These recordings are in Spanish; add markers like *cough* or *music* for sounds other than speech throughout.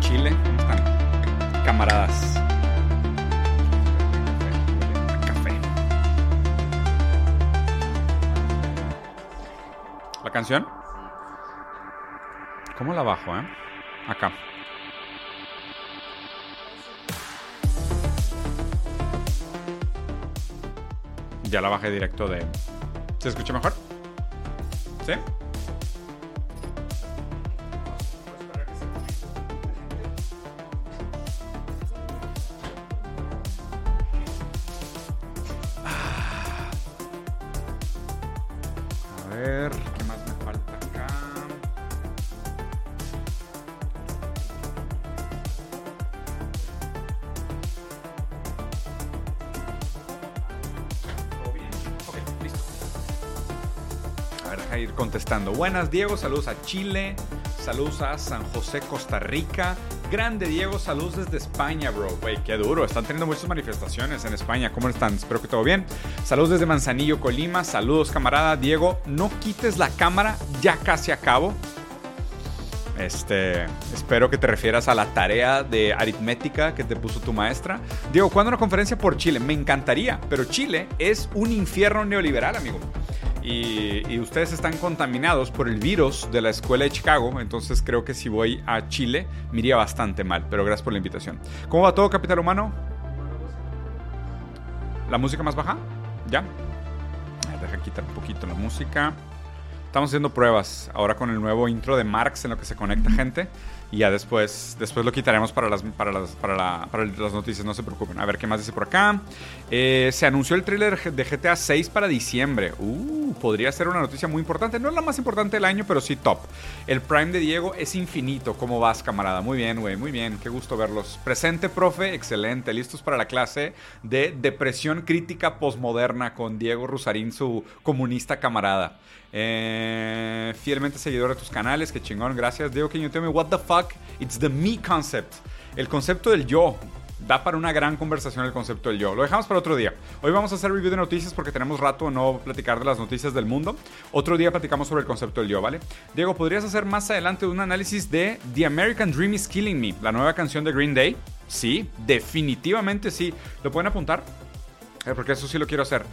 Chile. Camaradas. Café. ¿La canción? ¿Cómo la bajo, eh? Acá. Ya la bajé directo de... ¿Se escucha mejor? ¿Sí? Buenas, Diego. Saludos a Chile. Saludos a San José, Costa Rica. Grande, Diego. Saludos desde España, bro. Güey, qué duro. Están teniendo muchas manifestaciones en España. ¿Cómo están? Espero que todo bien. Saludos desde Manzanillo, Colima. Saludos, camarada. Diego, no quites la cámara. Ya casi acabo. Este, espero que te refieras a la tarea de aritmética que te puso tu maestra. Diego, ¿cuándo una conferencia por Chile? Me encantaría, pero Chile es un infierno neoliberal, amigo. Y, y ustedes están contaminados por el virus de la escuela de Chicago, entonces creo que si voy a Chile me iría bastante mal, pero gracias por la invitación. ¿Cómo va todo, Capital Humano? ¿La música más baja? ¿Ya? Deja quitar un poquito la música. Estamos haciendo pruebas ahora con el nuevo intro de Marx en lo que se conecta gente. Y ya después, después lo quitaremos para las, para, las, para, la- para las noticias, no se preocupen. A ver qué más dice por acá. Eh, se anunció el tráiler de GTA 6 para diciembre. Uh, podría ser una noticia muy importante. No es la más importante del año, pero sí top. El Prime de Diego es infinito. ¿Cómo vas, camarada? Muy bien, güey, muy bien. Qué gusto verlos. Presente, profe, excelente. Listos para la clase de depresión crítica posmoderna con Diego Rusarín, su comunista camarada. Eh, fielmente seguidor de tus canales, qué chingón, gracias. Diego, can you tell me what the fuck? It's the me concept. El concepto del yo. Da para una gran conversación el concepto del yo. Lo dejamos para otro día. Hoy vamos a hacer review de noticias porque tenemos rato no platicar de las noticias del mundo. Otro día platicamos sobre el concepto del yo, ¿vale? Diego, ¿podrías hacer más adelante un análisis de The American Dream is Killing Me, la nueva canción de Green Day? Sí, definitivamente sí. ¿Lo pueden apuntar? Eh, porque eso sí lo quiero hacer.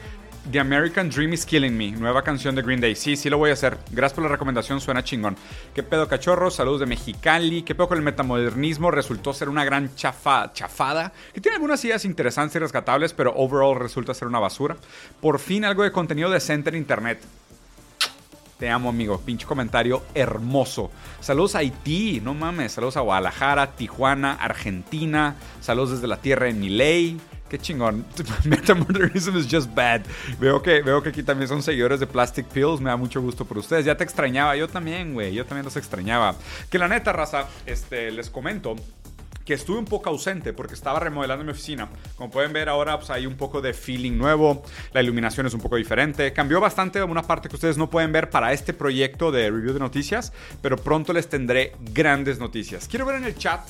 The American Dream is Killing Me, nueva canción de Green Day. Sí, sí lo voy a hacer. Gracias por la recomendación, suena chingón. ¿Qué pedo, cachorro? Saludos de Mexicali. ¿Qué pedo con el metamodernismo? Resultó ser una gran chafa, chafada, que tiene algunas ideas interesantes y rescatables, pero overall resulta ser una basura. Por fin algo de contenido decente en internet. Te amo, amigo. Pinche comentario hermoso. Saludos a Haití, no mames. Saludos a Guadalajara, Tijuana, Argentina. Saludos desde la tierra de Miley. Qué chingón. *laughs* Metamodernism is just bad. Veo que, veo que aquí también son seguidores de Plastic Pills. Me da mucho gusto por ustedes. Ya te extrañaba. Yo también, güey. Yo también los extrañaba. Que la neta, raza, este, les comento que estuve un poco ausente porque estaba remodelando mi oficina. Como pueden ver ahora pues, hay un poco de feeling nuevo, la iluminación es un poco diferente. Cambió bastante una parte que ustedes no pueden ver para este proyecto de review de noticias, pero pronto les tendré grandes noticias. Quiero ver en el chat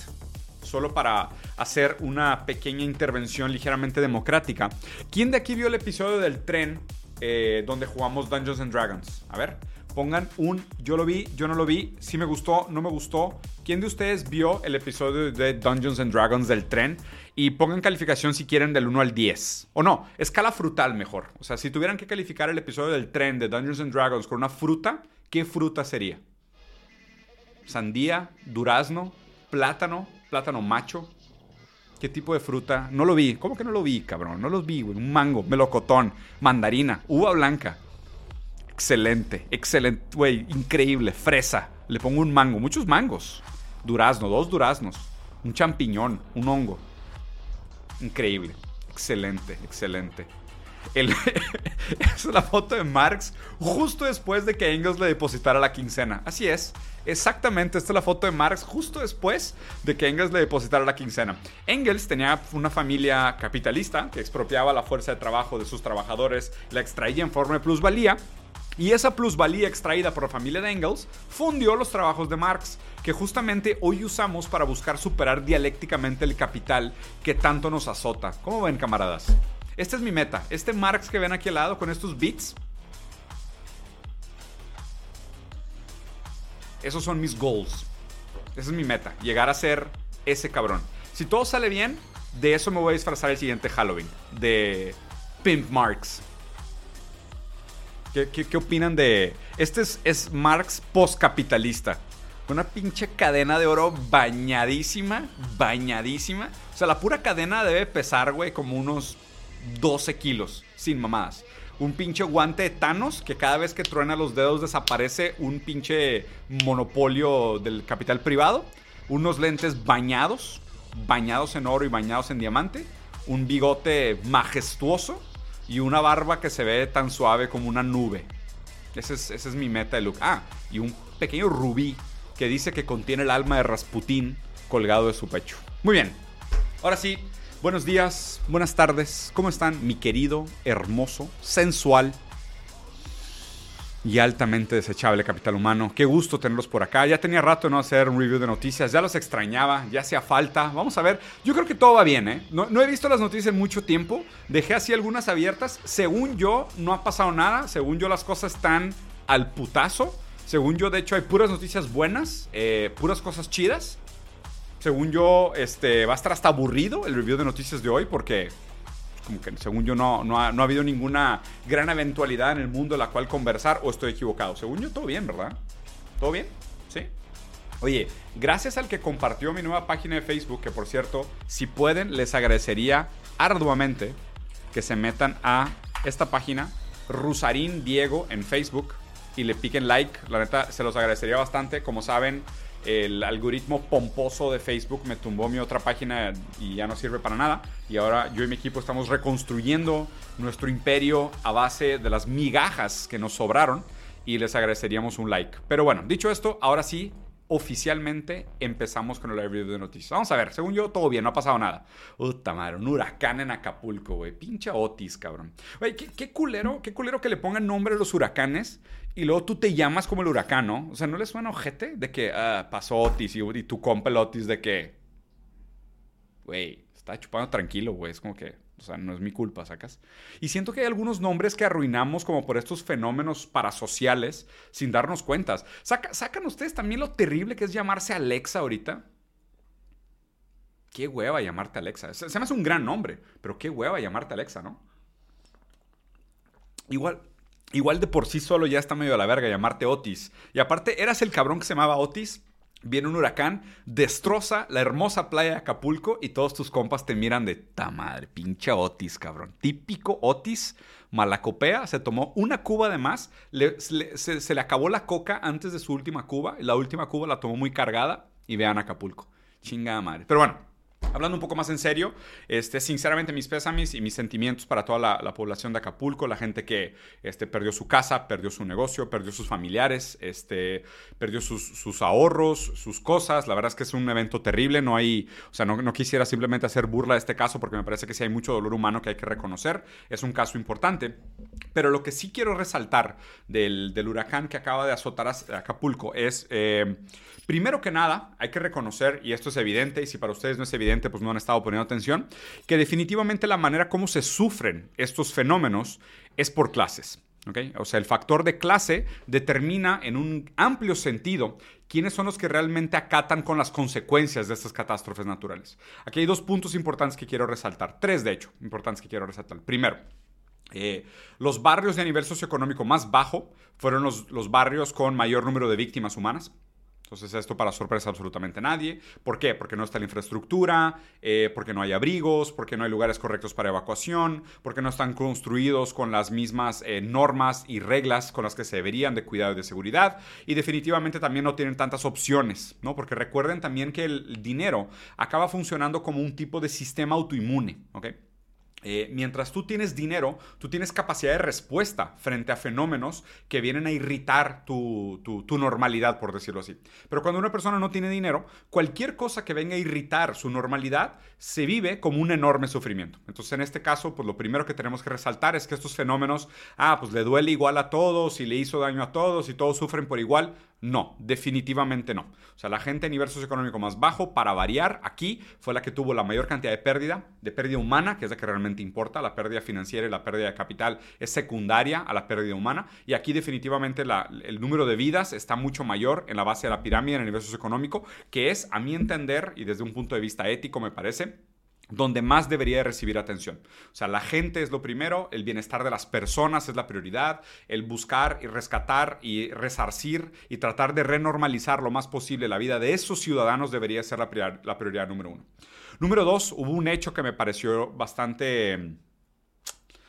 solo para hacer una pequeña intervención ligeramente democrática. ¿Quién de aquí vio el episodio del tren eh, donde jugamos Dungeons and Dragons? A ver, pongan un yo lo vi, yo no lo vi, si me gustó, no me gustó. ¿Quién de ustedes vio el episodio de Dungeons and Dragons del tren? Y pongan calificación si quieren del 1 al 10. O no, escala frutal mejor. O sea, si tuvieran que calificar el episodio del tren de Dungeons and Dragons con una fruta, ¿qué fruta sería? Sandía, durazno, plátano, plátano macho. ¿Qué tipo de fruta? No lo vi. ¿Cómo que no lo vi, cabrón? No los vi, güey. Un mango, melocotón, mandarina, uva blanca. Excelente, excelente, güey, increíble. Fresa. Le pongo un mango, muchos mangos. Durazno, dos duraznos. Un champiñón, un hongo. Increíble. Excelente, excelente. El- *laughs* es la foto de Marx justo después de que Engels le depositara la quincena. Así es. Exactamente, esta es la foto de Marx justo después de que Engels le depositara la quincena. Engels tenía una familia capitalista que expropiaba la fuerza de trabajo de sus trabajadores, la extraía en forma de plusvalía y esa plusvalía extraída por la familia de Engels fundió los trabajos de Marx, que justamente hoy usamos para buscar superar dialécticamente el capital que tanto nos azota. ¿Cómo ven, camaradas? Esta es mi meta. Este Marx que ven aquí al lado con estos bits. Esos son mis goals. Esa es mi meta, llegar a ser ese cabrón. Si todo sale bien, de eso me voy a disfrazar el siguiente Halloween, de Pimp Marks. ¿Qué, opinan de...? Este es, es Marx postcapitalista. Una pinche cadena de oro bañadísima, bañadísima. O sea, la pura cadena debe pesar, güey, como unos 12 kilos, sin mamadas. Un pinche guante de Thanos que cada vez que truena los dedos desaparece un pinche monopolio del capital privado. Unos lentes bañados, bañados en oro y bañados en diamante. Un bigote majestuoso y una barba que se ve tan suave como una nube. Ese es, esa es mi meta de look. Ah, y un pequeño rubí que dice que contiene el alma de Rasputín colgado de su pecho. Muy bien, ahora sí, buenos días, buenas tardes, ¿cómo están mi querido, hermoso, sensual y altamente desechable capital humano? Qué gusto tenerlos por acá. Ya tenía rato de no hacer un review de noticias, ya los extrañaba, ya hacía falta. Vamos a ver, yo creo que todo va bien, ¿eh? No, no he visto las noticias en mucho tiempo, dejé así algunas abiertas. Según yo, no ha pasado nada, según yo las cosas están al putazo. Según yo, de hecho, hay puras noticias buenas, eh, puras cosas chidas. Según yo, este, va a estar hasta aburrido el review de noticias de hoy porque, como que según yo, no, no, ha, no ha habido ninguna gran eventualidad en el mundo de la cual conversar o estoy equivocado. Según yo, todo bien, ¿verdad? ¿Todo bien? ¿Sí? Oye, gracias al que compartió mi nueva página de Facebook, que por cierto, si pueden, les agradecería arduamente que se metan a esta página, Rusarín Diego en Facebook y le piquen like. La neta, se los agradecería bastante. Como saben, el algoritmo pomposo de Facebook me tumbó mi otra página y ya no sirve para nada. Y ahora yo y mi equipo estamos reconstruyendo nuestro imperio a base de las migajas que nos sobraron. Y les agradeceríamos un like. Pero bueno, dicho esto, ahora sí, oficialmente empezamos con el review de noticias. Vamos a ver, según yo, todo bien, no ha pasado nada. Puta madre, un huracán en Acapulco, güey. Pinche Otis, cabrón. Güey, ¿qué, culero, qué culero que le pongan nombre a los huracanes y luego tú te llamas como el huracán, ¿no? O sea, ¿no les suena ojete de que ah, pasó Otis y, y tú compa el Otis de que, güey, está chupando tranquilo, güey. Es como que, o sea, no es mi culpa, ¿sacas? Y siento que hay algunos nombres que arruinamos como por estos fenómenos parasociales sin darnos cuentas. ¿Sacan ustedes también lo terrible que es llamarse Alexa ahorita? Qué hueva llamarte Alexa. Se, se me hace un gran nombre, pero qué hueva llamarte Alexa, ¿no? Igual, igual de por sí solo ya está medio a la verga llamarte Otis. Y aparte, eras el cabrón que se llamaba Otis. Viene un huracán, destroza la hermosa playa de Acapulco y todos tus compas te miran de ta madre, pinche Otis, cabrón. Típico Otis, malacopea, se tomó una cuba de más, se, le acabó la coca antes de su última cuba, la última cuba la tomó muy cargada y vean Acapulco. Chingada madre. Pero bueno, Hablando un poco más en serio, este, sinceramente mis pésames y mis sentimientos para toda la, población de Acapulco, la gente que este, perdió su casa, perdió su negocio, perdió sus familiares, este, perdió sus, ahorros, sus cosas. La verdad es que es un evento terrible, no hay, o sea, no, quisiera simplemente hacer burla de este caso porque me parece que sí hay mucho dolor humano que hay que reconocer. Es un caso importante. Pero lo que sí quiero resaltar del, huracán que acaba de azotar a Acapulco es... Eh, Primero que nada, hay que reconocer, y esto es evidente, y si para ustedes no es evidente, pues no han estado poniendo atención, que definitivamente la manera como se sufren estos fenómenos es por clases. ¿okay? O sea, el factor de clase determina en un amplio sentido quiénes son los que realmente acatan con las consecuencias de estas catástrofes naturales. Aquí hay dos puntos importantes que quiero resaltar, tres de hecho, importantes que quiero resaltar. Primero, eh, los barrios de nivel socioeconómico más bajo fueron los, los barrios con mayor número de víctimas humanas. Entonces esto para sorpresa absolutamente nadie. ¿Por qué? Porque no está la infraestructura, eh, porque no hay abrigos, porque no hay lugares correctos para evacuación, porque no están construidos con las mismas eh, normas y reglas con las que se deberían de cuidado y de seguridad. Y definitivamente también no tienen tantas opciones, ¿no? Porque recuerden también que el dinero acaba funcionando como un tipo de sistema autoinmune, ¿ok? Eh, mientras tú tienes dinero, tú tienes capacidad de respuesta frente a fenómenos que vienen a irritar tu, normalidad, por decirlo así. Pero cuando una persona no tiene dinero, cualquier cosa que venga a irritar su normalidad se vive como un enorme sufrimiento. Entonces, en este caso, pues lo primero que tenemos que resaltar es que estos fenómenos, ah, pues le duele igual a todos y le hizo daño a todos y todos sufren por igual. No, definitivamente no. O sea, la gente a nivel socioeconómico más bajo, para variar, aquí fue la que tuvo la mayor cantidad de pérdida, de pérdida humana, que es la que realmente importa. La pérdida financiera y la pérdida de capital es secundaria a la pérdida humana. Y aquí definitivamente el número de vidas está mucho mayor en la base de la pirámide en el nivel socioeconómico, que es, a mi entender, y desde un punto de vista ético me parece, donde más debería de recibir atención. O sea, la gente es lo primero, el bienestar de las personas es la prioridad, el buscar y rescatar y resarcir y tratar de renormalizar lo más posible la vida de esos ciudadanos debería ser la prioridad, la prioridad número uno. Número dos, hubo un hecho que me pareció bastante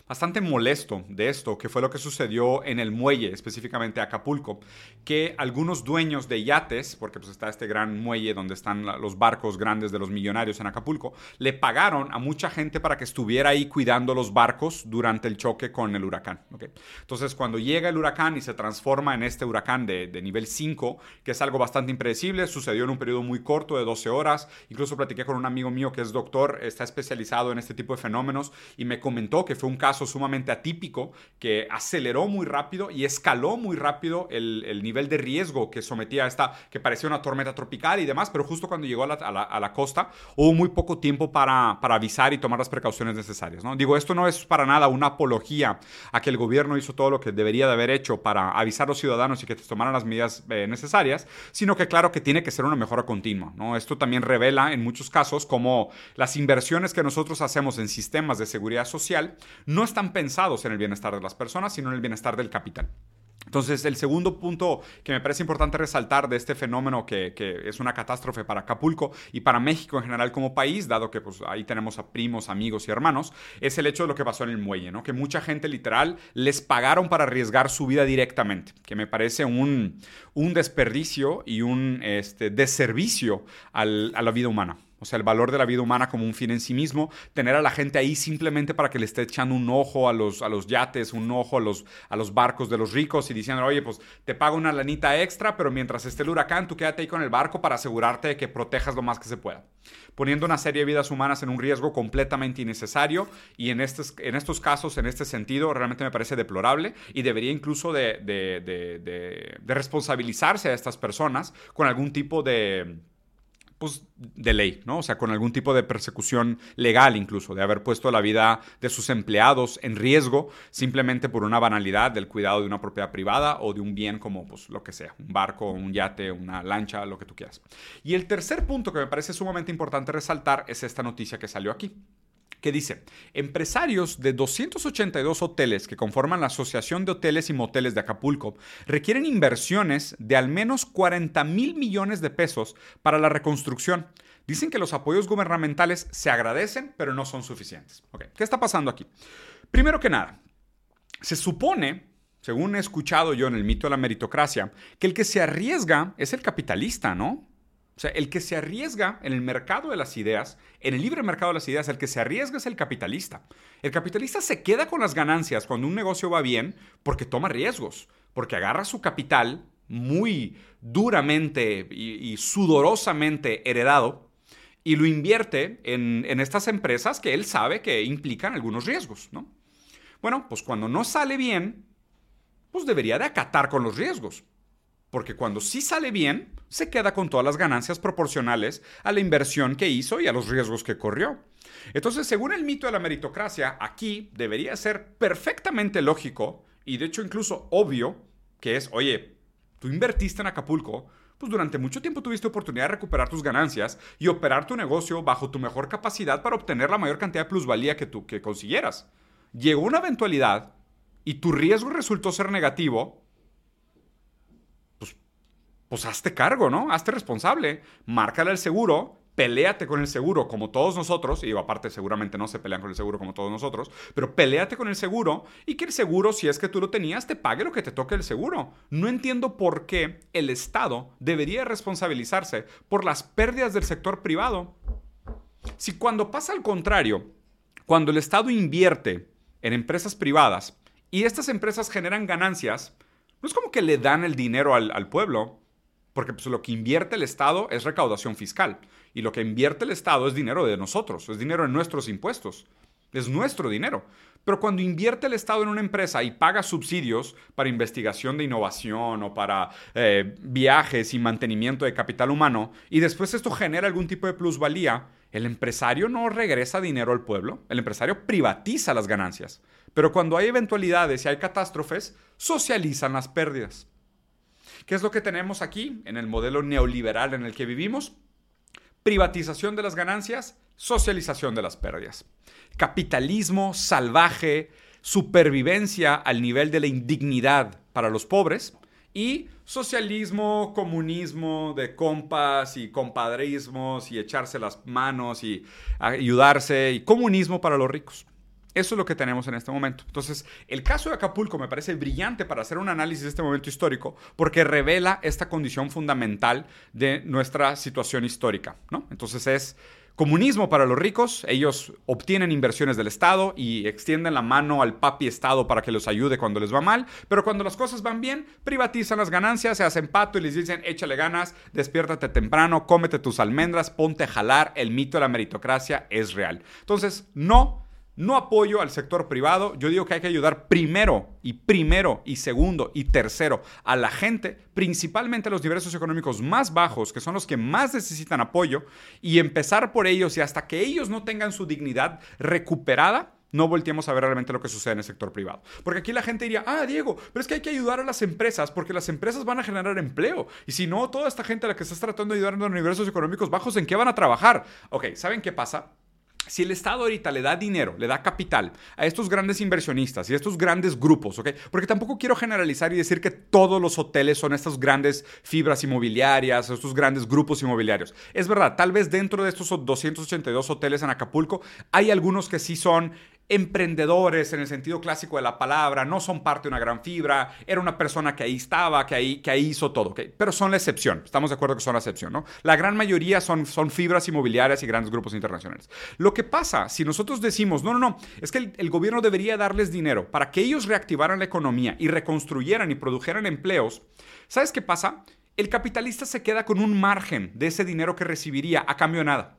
bastante molesto de esto, que fue lo que sucedió en el muelle, específicamente Acapulco, que algunos dueños de yates, porque pues está este gran muelle donde están los barcos grandes de los millonarios en Acapulco, le pagaron a mucha gente para que estuviera ahí cuidando los barcos durante el choque con el huracán. Entonces, cuando llega el huracán y se transforma en este huracán de, de nivel 5, que es algo bastante impredecible, sucedió en un periodo muy corto de 12 horas, incluso platiqué con un amigo mío que es doctor, está especializado en este tipo de fenómenos y me comentó que fue un caso sumamente atípico que aceleró muy rápido y escaló muy rápido el, nivel de riesgo que sometía a esta, que parecía una tormenta tropical y demás, pero justo cuando llegó a la, costa hubo muy poco tiempo para, para, avisar y tomar las precauciones necesarias. ¿no? Digo, esto no es para nada una apología a que el gobierno hizo todo lo que debería de haber hecho para avisar a los ciudadanos y que tomaran las medidas eh, necesarias, sino que claro que tiene que ser una mejora continua. ¿no? Esto también revela en muchos casos cómo las inversiones que nosotros hacemos en sistemas de seguridad social no están pensados en el bienestar de las personas, sino en el bienestar del capital. Entonces, el segundo punto que me parece importante resaltar de este fenómeno que, es una catástrofe para Acapulco y para México en general como país, dado que pues, ahí tenemos a primos, amigos y hermanos, es el hecho de lo que pasó en el muelle, ¿no? Que mucha gente literal les pagaron para arriesgar su vida directamente, que me parece un, un desperdicio y un este, deservicio a la vida humana. O sea, el valor de la vida humana como un fin en sí mismo, tener a la gente ahí simplemente para que le esté echando un ojo a los, a los yates, un ojo a los, a los barcos de los ricos y diciendo, oye, pues te pago una lanita extra, pero mientras esté el huracán, tú quédate ahí con el barco para asegurarte de que protejas lo más que se pueda. Poniendo una serie de vidas humanas en un riesgo completamente innecesario y en estos, en estos casos, en este sentido, realmente me parece deplorable y debería incluso de, de responsabilizarse a estas personas con algún tipo de pues, de ley, ¿no? O sea, con algún tipo de persecución legal incluso, de haber puesto la vida de sus empleados en riesgo simplemente por una banalidad del cuidado de una propiedad privada o de un bien como pues, lo que sea, un barco, un yate, una lancha, lo que tú quieras. Y el tercer punto que me parece sumamente importante resaltar es esta noticia que salió aquí que dice, empresarios de 282 hoteles que conforman la Asociación de Hoteles y Moteles de Acapulco requieren inversiones de al menos 40 mil millones de pesos para la reconstrucción. Dicen que los apoyos gubernamentales se agradecen, pero no son suficientes. ¿Qué está pasando aquí? Primero que nada, se supone según he escuchado yo en el mito de la meritocracia, que el que se arriesga es el capitalista, ¿no? O sea, el que se arriesga en el mercado de las ideas, en el libre mercado de las ideas, el que se arriesga es el capitalista. El capitalista se queda con las ganancias cuando un negocio va bien porque toma riesgos, porque agarra su capital muy duramente y, sudorosamente heredado y lo invierte en, en, estas empresas que él sabe que implican algunos riesgos, ¿no? Bueno, pues cuando no sale bien, pues debería de acatar con los riesgos. Porque cuando sí sale bien, se queda con todas las ganancias proporcionales a la inversión que hizo y a los riesgos que corrió. Entonces, según el mito de la meritocracia, aquí debería ser perfectamente lógico y de hecho incluso obvio que es, oye, tú invertiste en Acapulco, pues durante mucho tiempo tuviste oportunidad de recuperar tus ganancias y operar tu negocio bajo tu mejor capacidad para obtener la mayor cantidad de plusvalía que tú que consiguieras. Llegó una eventualidad y tu riesgo resultó ser negativo, pues hazte cargo, ¿no? Hazte responsable. Márcale el seguro, peléate con el seguro como todos nosotros, y aparte seguramente no se pelean con el seguro como todos nosotros, pero peléate con el seguro y que el seguro, si es que tú lo tenías, te pague lo que te toque el seguro. No entiendo por qué el Estado debería responsabilizarse por las pérdidas del sector privado. Si cuando pasa al contrario, cuando el Estado invierte en empresas privadas y estas empresas generan ganancias, no es como que le dan el dinero al, al pueblo, porque pues, lo que invierte el Estado es recaudación fiscal. Y lo que invierte el Estado es dinero de nosotros, es dinero de nuestros impuestos. es nuestro dinero. Pero cuando invierte el Estado en una empresa y paga subsidios para investigación de innovación o para eh, viajes y mantenimiento de capital humano, y después esto genera algún tipo de plusvalía, el empresario no regresa dinero al pueblo, el empresario privatiza las ganancias. Pero cuando hay eventualidades y hay catástrofes, socializan las pérdidas. ¿Qué es lo que tenemos aquí en el modelo neoliberal en el que vivimos? Privatización de las ganancias, socialización de las pérdidas. Capitalismo salvaje, supervivencia al nivel de la indignidad para los pobres y socialismo, comunismo de compas y compadrismos y echarse las manos y ayudarse y comunismo para los ricos. Eso es lo que tenemos en este momento. Entonces, el caso de Acapulco me parece brillante para hacer un análisis de este momento histórico porque revela esta condición fundamental de nuestra situación histórica. ¿no? Entonces es comunismo para los ricos, ellos obtienen inversiones del Estado y extienden la mano al papi Estado para que los ayude cuando les va mal, pero cuando las cosas van bien, privatizan las ganancias, se hacen pato y les dicen échale ganas, despiértate temprano, cómete tus almendras, ponte a jalar, el mito de la meritocracia es real. Entonces, no no apoyo al sector privado. Yo digo que hay que ayudar primero y primero y segundo y tercero a la gente, principalmente a los niveles socioeconómicos más bajos, que son los que más necesitan apoyo, y empezar por ellos y hasta que ellos no tengan su dignidad recuperada, no volteemos a ver realmente lo que sucede en el sector privado. Porque aquí la gente diría, ah, Diego, pero es que hay que ayudar a las empresas porque las empresas van a generar empleo. Y si no, toda esta gente a la que estás tratando de ayudar en los niveles socioeconómicos bajos, ¿en qué van a trabajar? Ok, ¿saben qué pasa? Si el Estado ahorita le da dinero, le da capital a estos grandes inversionistas y a estos grandes grupos. Porque tampoco quiero generalizar y decir que todos los hoteles son estas grandes fibras inmobiliarias, estos grandes grupos inmobiliarios. Es verdad, tal vez dentro de estos 282 hoteles en Acapulco hay algunos que sí son emprendedores en el sentido clásico de la palabra, no son parte de una gran fibra, era una persona que ahí estaba, que ahí, que ahí hizo todo, pero son la excepción, estamos de acuerdo que son la excepción. La gran mayoría son, son fibras inmobiliarias y grandes grupos internacionales. Lo que pasa, si nosotros decimos, no, no, no, es que el, el gobierno debería darles dinero para que ellos reactivaran la economía y reconstruyeran y produjeran empleos, ¿sabes qué pasa? El capitalista se queda con un margen de ese dinero que recibiría a cambio de nada.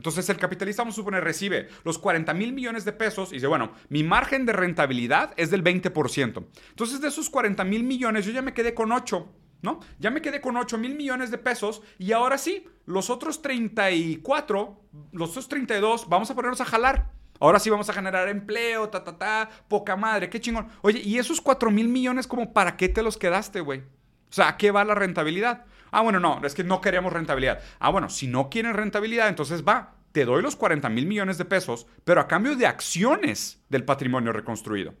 Entonces el capitalista, vamos a suponer, recibe los 40 mil millones de pesos y dice, bueno, mi margen de rentabilidad es del 20%. Entonces de esos 40 mil millones yo ya me quedé con 8, ¿no? Ya me quedé con 8 mil millones de pesos y ahora sí, los otros 34, los otros 32, vamos a ponernos a jalar. Ahora sí vamos a generar empleo, ta, ta, ta, poca madre, qué chingón. Oye, ¿y esos 4 mil millones como para qué te los quedaste, güey? O sea, ¿a qué va la rentabilidad? Ah, bueno, no, es que no queremos rentabilidad. Ah, bueno, si no quieren rentabilidad, entonces va, te doy los 40 mil millones de pesos, pero a cambio de acciones del patrimonio reconstruido.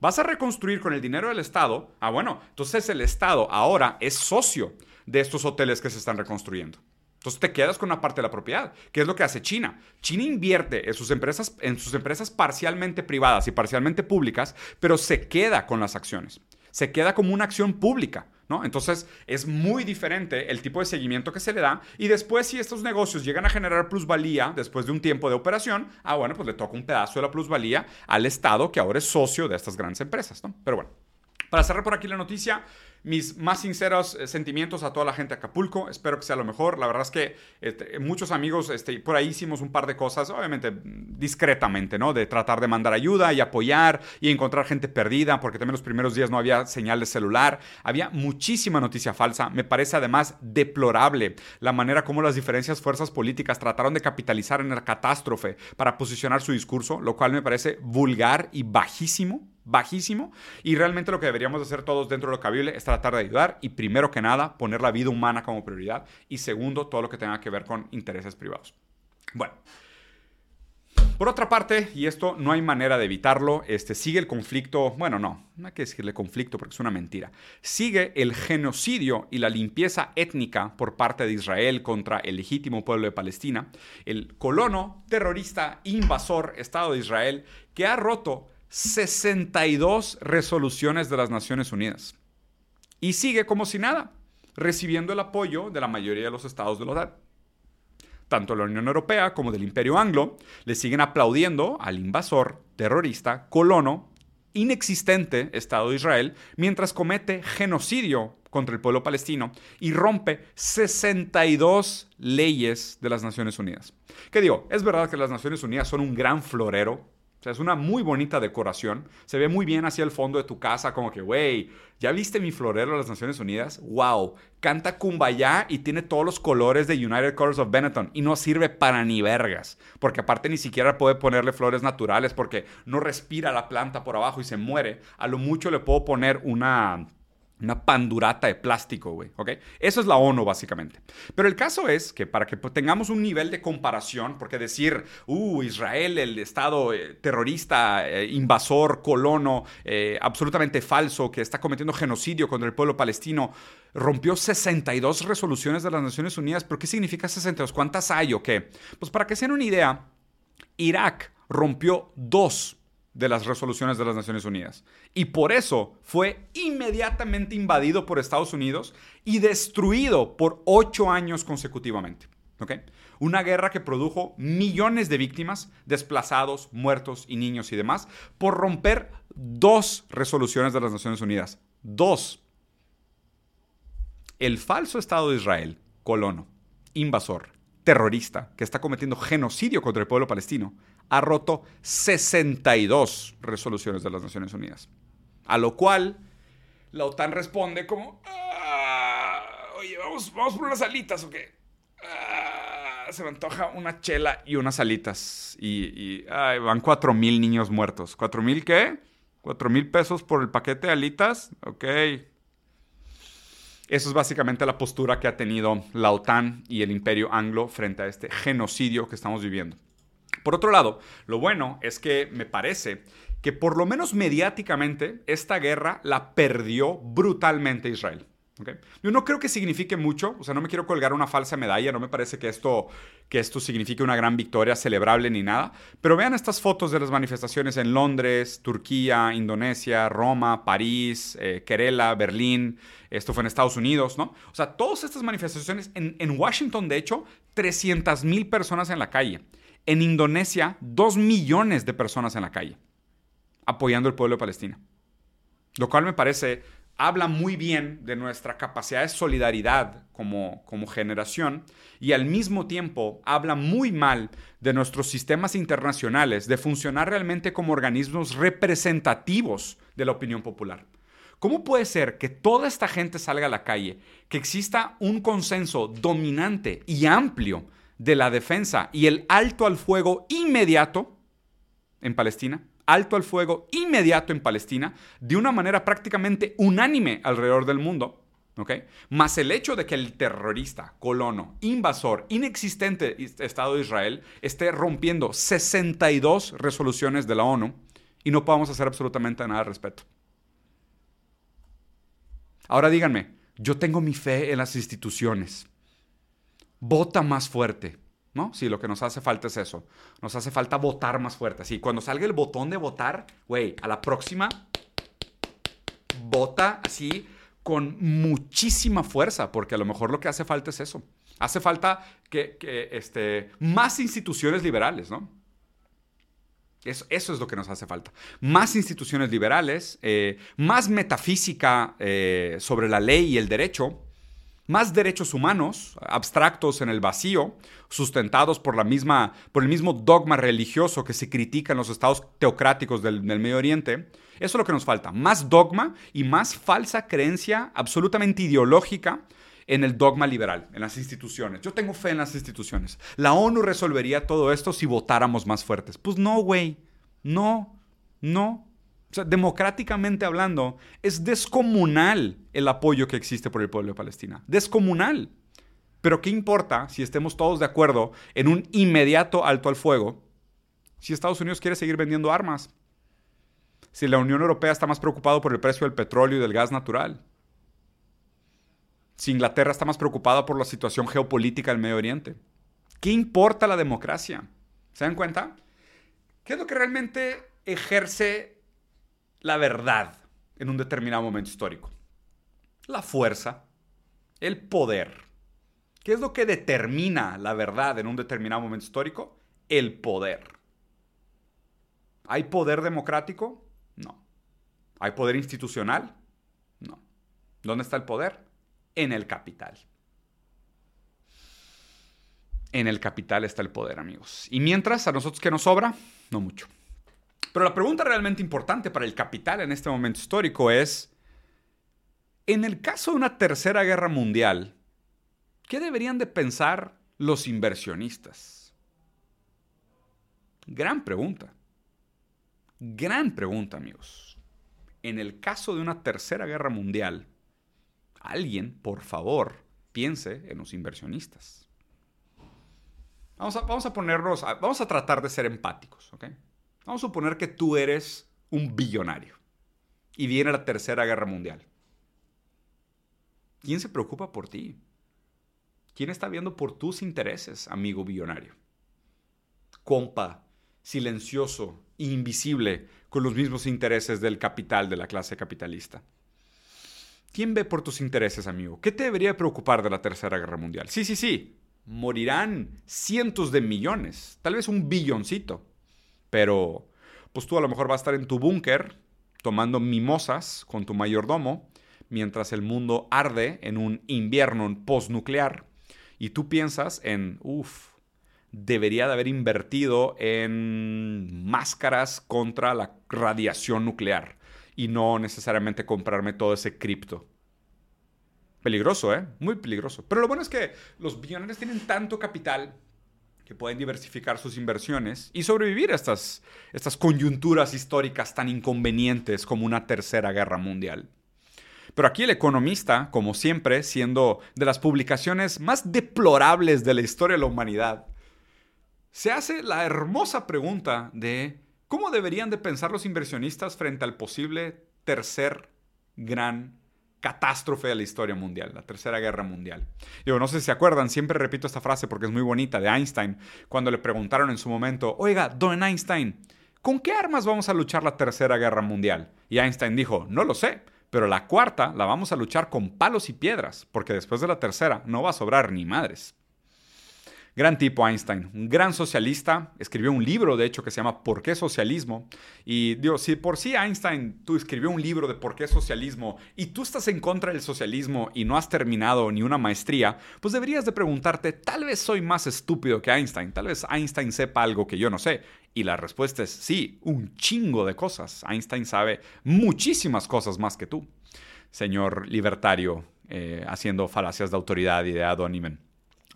Vas a reconstruir con el dinero del Estado. Ah, bueno, entonces el Estado ahora es socio de estos hoteles que se están reconstruyendo. Entonces te quedas con una parte de la propiedad, ¿Qué es lo que hace China. China invierte en sus empresas, en sus empresas parcialmente privadas y parcialmente públicas, pero se queda con las acciones. Se queda como una acción pública. ¿No? Entonces es muy diferente el tipo de seguimiento que se le da y después si estos negocios llegan a generar plusvalía después de un tiempo de operación, ah bueno, pues le toca un pedazo de la plusvalía al Estado que ahora es socio de estas grandes empresas. Pero bueno, para cerrar por aquí la noticia, mis más sinceros eh, sentimientos a toda la gente de Acapulco. Espero que sea lo mejor. La verdad es que este, muchos amigos, este, por ahí hicimos un par de cosas, obviamente discretamente, ¿no? De tratar de mandar ayuda y apoyar y encontrar gente perdida, porque también los primeros días no había señal de celular. Había muchísima noticia falsa. Me parece además deplorable la manera como las diferentes fuerzas políticas trataron de capitalizar en la catástrofe para posicionar su discurso, lo cual me parece vulgar y bajísimo bajísimo y realmente lo que deberíamos hacer todos dentro de lo cabible es tratar de ayudar y primero que nada poner la vida humana como prioridad y segundo todo lo que tenga que ver con intereses privados. Bueno. Por otra parte, y esto no hay manera de evitarlo, este, sigue el conflicto, bueno, no, no hay que decirle conflicto porque es una mentira, sigue el genocidio y la limpieza étnica por parte de Israel contra el legítimo pueblo de Palestina, el colono, terrorista, invasor Estado de Israel, que ha roto 62 resoluciones de las Naciones Unidas. Y sigue como si nada, recibiendo el apoyo de la mayoría de los estados de la OTAN. Tanto la Unión Europea como del Imperio Anglo le siguen aplaudiendo al invasor, terrorista, colono, inexistente Estado de Israel, mientras comete genocidio contra el pueblo palestino y rompe 62 leyes de las Naciones Unidas. ¿Qué digo? Es verdad que las Naciones Unidas son un gran florero sea, es una muy bonita decoración. Se ve muy bien hacia el fondo de tu casa, como que, güey, ¿ya viste mi florero de las Naciones Unidas? ¡Wow! Canta Kumbaya y tiene todos los colores de United Colors of Benetton y no sirve para ni vergas. Porque aparte ni siquiera puede ponerle flores naturales porque no respira la planta por abajo y se muere. A lo mucho le puedo poner una una pandurata de plástico, güey, ¿ok? Eso es la ONU, básicamente. Pero el caso es que para que tengamos un nivel de comparación, porque decir, uh, Israel, el Estado eh, terrorista, eh, invasor, colono, eh, absolutamente falso, que está cometiendo genocidio contra el pueblo palestino, rompió 62 resoluciones de las Naciones Unidas. ¿Pero qué significa 62? ¿Cuántas hay o qué? Pues para que se den una idea, Irak rompió dos de las resoluciones de las Naciones Unidas. Y por eso fue inmediatamente invadido por Estados Unidos y destruido por ocho años consecutivamente. Una guerra que produjo millones de víctimas, desplazados, muertos y niños y demás, por romper dos resoluciones de las Naciones Unidas. Dos. El falso Estado de Israel, colono, invasor, terrorista, que está cometiendo genocidio contra el pueblo palestino, ha roto 62 resoluciones de las Naciones Unidas. A lo cual la OTAN responde como, ah, oye, vamos, vamos por unas alitas o qué. Ah, se me antoja una chela y unas alitas. Y, van 4 mil niños muertos. ¿4 mil qué? ¿4 mil pesos por el paquete de alitas? Ok. Eso es básicamente la postura que ha tenido la OTAN y el imperio anglo frente a este genocidio que estamos viviendo. Por otro lado, lo bueno es que me parece que por lo menos mediáticamente esta guerra la perdió brutalmente Israel. Yo no creo que signifique mucho, o sea, no me quiero colgar una falsa medalla, no me parece que esto, que esto signifique una gran victoria celebrable ni nada, pero vean estas fotos de las manifestaciones en Londres, Turquía, Indonesia, Roma, París, eh, Kerala, Berlín, esto fue en Estados Unidos, ¿no? O sea, todas estas manifestaciones, en, en Washington, de hecho, 300 mil personas en la calle. En Indonesia, dos millones de personas en la calle apoyando al pueblo de Palestina. Lo cual me parece, habla muy bien de nuestra capacidad de solidaridad como, como generación y al mismo tiempo habla muy mal de nuestros sistemas internacionales de funcionar realmente como organismos representativos de la opinión popular. ¿Cómo puede ser que toda esta gente salga a la calle, que exista un consenso dominante y amplio de la defensa y el alto al fuego inmediato en Palestina, alto al fuego inmediato en Palestina, de una manera prácticamente unánime alrededor del mundo, ¿ok? Más el hecho de que el terrorista, colono, invasor, inexistente Estado de Israel esté rompiendo 62 resoluciones de la ONU y no podamos hacer absolutamente nada al respecto. Ahora díganme, yo tengo mi fe en las instituciones vota más fuerte. ¿No? Sí, lo que nos hace falta es eso. Nos hace falta votar más fuerte. Así, cuando salga el botón de votar, güey, a la próxima, vota así con muchísima fuerza, porque a lo mejor lo que hace falta es eso. Hace falta que, este, más instituciones liberales, ¿no? Eso, es lo que nos hace falta. Más instituciones liberales, eh, más metafísica eh, sobre la ley y el derecho, más derechos humanos, abstractos en el vacío, sustentados por, la misma, por el mismo dogma religioso que se critica en los estados teocráticos del, Medio Oriente. Eso es lo que nos falta. Más dogma y más falsa creencia absolutamente ideológica en el dogma liberal, en las instituciones. Yo tengo fe en las instituciones. La ONU resolvería todo esto si votáramos más fuertes. Pues no, güey. No, no democráticamente hablando, es descomunal el apoyo que existe por el pueblo de Palestina. Descomunal. Pero ¿qué importa si estemos todos de acuerdo en un inmediato alto al fuego si Estados Unidos quiere seguir vendiendo armas? Si la Unión Europea está más preocupada por el precio del petróleo y del gas natural. Si Inglaterra está más preocupada por la situación geopolítica del Medio Oriente. ¿Qué importa la democracia? ¿Se dan cuenta? ¿Qué es lo que realmente ejerce la verdad en un determinado momento histórico? La fuerza, el poder. ¿Qué es lo que determina la verdad en un determinado momento histórico? El poder. ¿Hay poder democrático? No. ¿Hay poder institucional? No. ¿Dónde está el poder? En el capital. En el capital está el poder, amigos. Y mientras, a nosotros que nos sobra, no mucho. Pero la pregunta realmente importante para el capital en este momento histórico es, en el caso de una tercera guerra mundial, ¿qué deberían de pensar los inversionistas? Gran pregunta. Gran pregunta, amigos. En el caso de una tercera guerra mundial, alguien, por favor, piense en los inversionistas. Vamos a, vamos a ponernos, vamos a tratar de ser empáticos, ¿ok? Vamos a suponer que tú eres un billonario y viene la tercera guerra mundial. ¿Quién se preocupa por ti? ¿Quién está viendo por tus intereses, amigo billonario? Compa, silencioso, invisible, con los mismos intereses del capital de la clase capitalista. ¿Quién ve por tus intereses, amigo? ¿Qué te debería preocupar de la Tercera Guerra Mundial? Sí, sí, sí. Morirán cientos de millones, tal vez un billoncito. Pero, pues tú a lo mejor vas a estar en tu búnker tomando mimosas con tu mayordomo mientras el mundo arde en un invierno postnuclear y tú piensas en, uff, debería de haber invertido en máscaras contra la radiación nuclear y no necesariamente comprarme todo ese cripto. Peligroso, ¿eh? Muy peligroso. Pero lo bueno es que los billonarios tienen tanto capital que pueden diversificar sus inversiones y sobrevivir a estas, estas coyunturas históricas tan inconvenientes como una tercera guerra mundial. Pero aquí el economista, como siempre, siendo de las publicaciones más deplorables de la historia de la humanidad, se hace la hermosa pregunta de cómo deberían de pensar los inversionistas frente al posible tercer gran catástrofe de la historia mundial, la Tercera Guerra Mundial. Yo no sé si se acuerdan, siempre repito esta frase porque es muy bonita, de Einstein, cuando le preguntaron en su momento, oiga, don Einstein, ¿con qué armas vamos a luchar la Tercera Guerra Mundial? Y Einstein dijo, no lo sé, pero la cuarta la vamos a luchar con palos y piedras, porque después de la tercera no va a sobrar ni madres. Gran tipo Einstein, un gran socialista, escribió un libro de hecho que se llama ¿Por qué socialismo? Y digo, si por sí Einstein tú escribió un libro de ¿Por qué socialismo? y tú estás en contra del socialismo y no has terminado ni una maestría, pues deberías de preguntarte, tal vez soy más estúpido que Einstein, tal vez Einstein sepa algo que yo no sé. Y la respuesta es sí, un chingo de cosas. Einstein sabe muchísimas cosas más que tú, señor libertario, eh, haciendo falacias de autoridad y de ad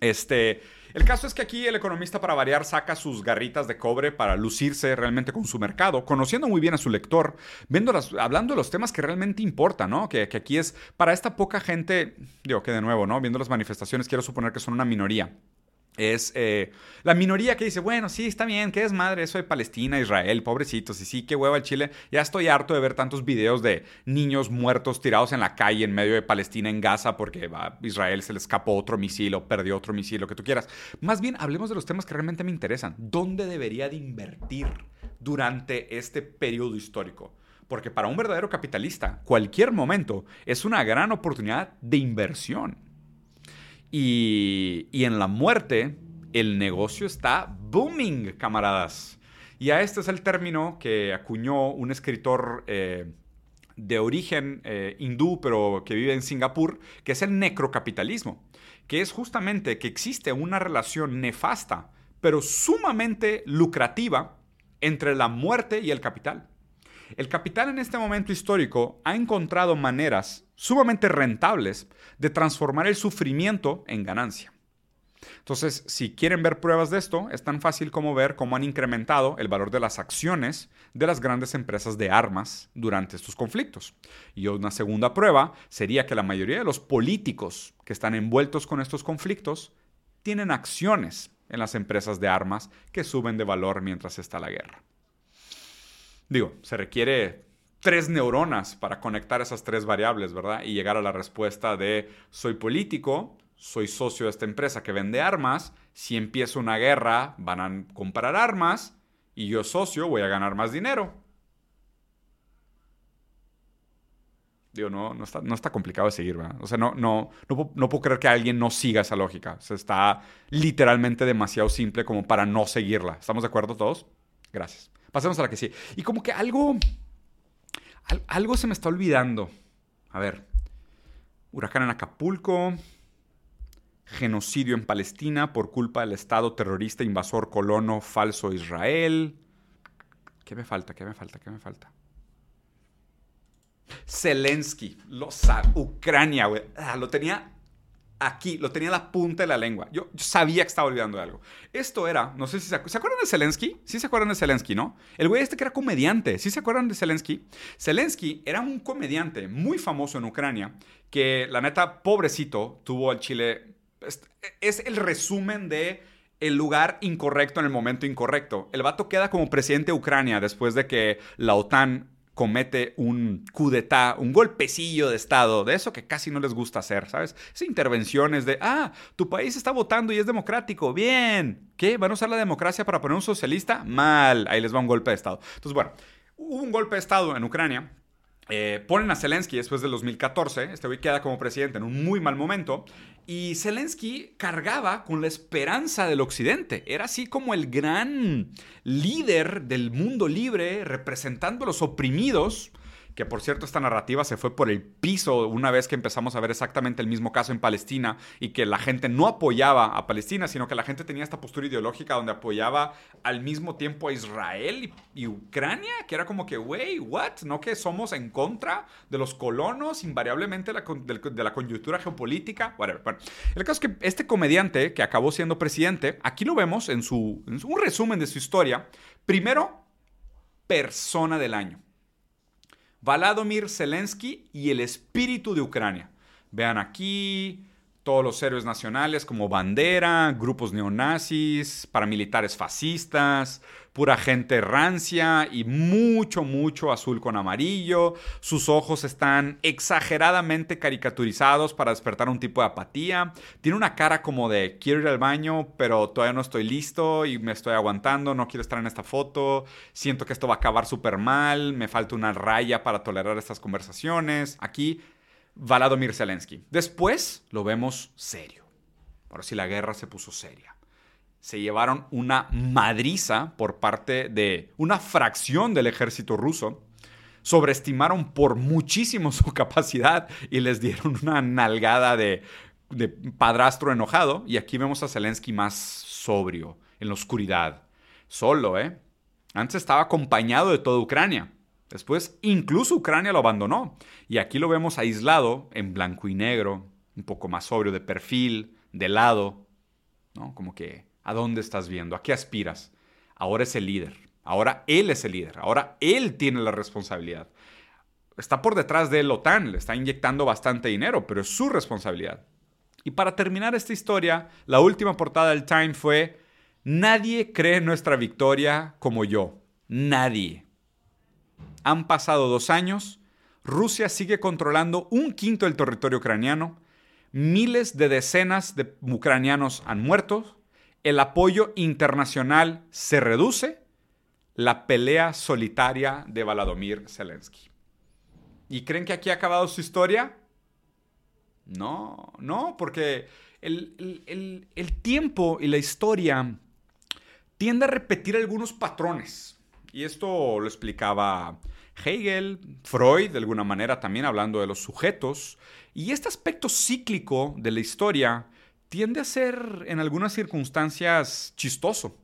Este, el caso es que aquí el economista para variar saca sus garritas de cobre para lucirse realmente con su mercado, conociendo muy bien a su lector, viendo hablando de los temas que realmente importan, ¿no? Que, que aquí es para esta poca gente, digo que de nuevo, ¿no? Viendo las manifestaciones, quiero suponer que son una minoría es eh, la minoría que dice, bueno, sí, está bien, que es madre eso de Palestina, Israel, pobrecitos, y sí, qué hueva el Chile. Ya estoy harto de ver tantos videos de niños muertos tirados en la calle en medio de Palestina, en Gaza, porque Israel se le escapó otro misil o perdió otro misil, lo que tú quieras. Más bien, hablemos de los temas que realmente me interesan. ¿Dónde debería de invertir durante este periodo histórico? Porque para un verdadero capitalista, cualquier momento es una gran oportunidad de inversión. Y, en la muerte, el negocio está booming, camaradas. Y a este es el término que acuñó un escritor eh, de origen eh, hindú, pero que vive en Singapur, que es el necrocapitalismo, que es justamente que existe una relación nefasta, pero sumamente lucrativa entre la muerte y el capital. El capital en este momento histórico ha encontrado maneras sumamente rentables de transformar el sufrimiento en ganancia. Entonces, si quieren ver pruebas de esto, es tan fácil como ver cómo han incrementado el valor de las acciones de las grandes empresas de armas durante estos conflictos. Y una segunda prueba sería que la mayoría de los políticos que están envueltos con estos conflictos tienen acciones en las empresas de armas que suben de valor mientras está la guerra. Digo, se requiere tres neuronas para conectar esas tres variables, ¿verdad? Y llegar a la respuesta de soy político, soy socio de esta empresa que vende armas, si empieza una guerra van a comprar armas y yo socio voy a ganar más dinero. Digo, no, no, está, no está complicado de seguir, ¿verdad? O sea, no, no, no, puedo creer que alguien no siga esa lógica. Está literalmente demasiado simple como para no seguirla. ¿Estamos de acuerdo todos? Gracias. Pasemos a la que sí. Y como que algo. algo se me está olvidando. A ver. Huracán en Acapulco. Genocidio en Palestina por culpa del Estado terrorista invasor colono falso Israel. ¿Qué me falta? ¿Qué me falta? ¿Qué me falta? Zelensky, lo sabe, Ucrania, güey. Ah, lo tenía aquí, lo tenía a la punta de la lengua. Yo, sabía que estaba olvidando de algo. Esto era, no sé si se, acuerdan de Zelensky. Sí se acuerdan de Zelensky, ¿no? El güey este que era comediante. ¿Sí se acuerdan de Zelensky? Zelensky era un comediante muy famoso en Ucrania que, la neta, pobrecito, tuvo al Chile. Es, el resumen de el lugar incorrecto en el momento incorrecto. El vato queda como presidente de Ucrania después de que la OTAN comete un coup d'etat, un golpecillo de Estado, de eso que casi no les gusta hacer, ¿sabes? Esas intervenciones de, ah, tu país está votando y es democrático, bien. ¿Qué? ¿Van a usar la democracia para poner un socialista? Mal, ahí les va un golpe de Estado. Entonces, bueno, hubo un golpe de Estado en Ucrania eh, ponen a Zelensky después del 2014, este güey queda como presidente en un muy mal momento, y Zelensky cargaba con la esperanza del Occidente. Era así como el gran líder del mundo libre, representando a los oprimidos que por cierto esta narrativa se fue por el piso una vez que empezamos a ver exactamente el mismo caso en Palestina y que la gente no apoyaba a Palestina, sino que la gente tenía esta postura ideológica donde apoyaba al mismo tiempo a Israel y, Ucrania, que era como que, wey, what? ¿No que somos en contra de los colonos, invariablemente de, la coyuntura geopolítica? Whatever. El caso es que este comediante que acabó siendo presidente, aquí lo vemos en, su, en un resumen de su historia. Primero, persona del año. Vladimir Zelensky y el espíritu de Ucrania. Vean aquí todos los héroes nacionales como bandera, grupos neonazis, paramilitares fascistas, pura gente rancia y mucho, mucho azul con amarillo. Sus ojos están exageradamente caricaturizados para despertar un tipo de apatía. Tiene una cara como de quiero ir al baño, pero todavía no estoy listo y me estoy aguantando, no quiero estar en esta foto, siento que esto va a acabar súper mal, me falta una raya para tolerar estas conversaciones. Aquí, Vladimir Zelensky. Después lo vemos serio. Ahora sí, la guerra se puso seria se llevaron una madriza por parte de una fracción del ejército ruso. Sobreestimaron por muchísimo su *laughs* capacidad y les dieron una nalgada de, padrastro enojado. Y aquí vemos a Zelensky más sobrio, en la oscuridad. Solo, ¿eh? Antes estaba acompañado de toda Ucrania. Después incluso Ucrania lo abandonó. Y aquí lo vemos aislado, en blanco y negro, un poco más sobrio, de perfil, de lado, ¿no? Como que ¿A dónde estás viendo? ¿A qué aspiras? Ahora es el líder. Ahora él es el líder. Ahora él tiene la responsabilidad. Está por detrás de la OTAN, le está inyectando bastante dinero, pero es su responsabilidad. Y para terminar esta historia, la última portada del Time fue, nadie cree en nuestra victoria como yo. Nadie. Han pasado dos años, Rusia sigue controlando un quinto del territorio ucraniano, miles de decenas de ucranianos han muerto, el apoyo internacional se reduce, la pelea solitaria de Vladimir Zelensky. ¿Y creen que aquí ha acabado su historia? No, no, porque el, el tiempo y la historia tiende a repetir algunos patrones. Y esto lo explicaba Hegel, Freud, de alguna manera también hablando de los sujetos. Y este aspecto cíclico de la historia tiende a ser en algunas circunstancias chistoso.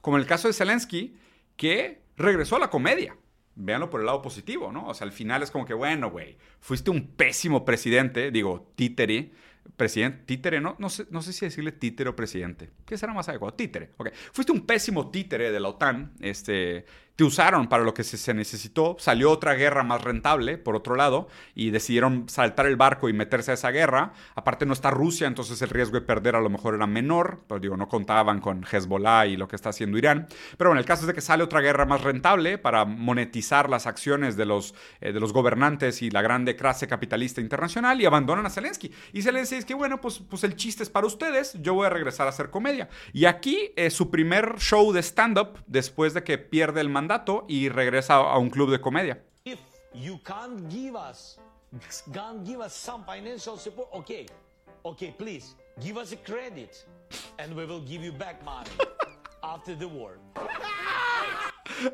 Como el caso de Zelensky, que regresó a la comedia. Véanlo por el lado positivo, ¿no? O sea, al final es como que, bueno, güey, fuiste un pésimo presidente, digo, títere, presidente, títere, no, no, sé, no sé si decirle títere o presidente. ¿Qué será más adecuado? Títere, ok. Fuiste un pésimo títere de la OTAN, este, te usaron para lo que se, necesitó, salió otra guerra más rentable, por otro lado, y decidieron saltar el barco y meterse a esa guerra. Aparte no está Rusia, entonces el riesgo de perder a lo mejor era menor, pero digo, no contaban con Hezbollah y lo que está haciendo Irán. Pero bueno, el caso es de que sale otra guerra más rentable para monetizar las acciones de los, eh, de los gobernantes y la grande clase capitalista internacional y abandonan a Zelensky. Y Zelensky es que, bueno, pues, pues el chiste es para ustedes, yo voy a regresar a hacer comedia. Y aquí es su primer show de stand-up después de que pierde el mandato y regresa a un club de comedia. If you can't give us, can't give us some financial support, okay, okay, please give us a credit, and we will give you back money *laughs* after the war.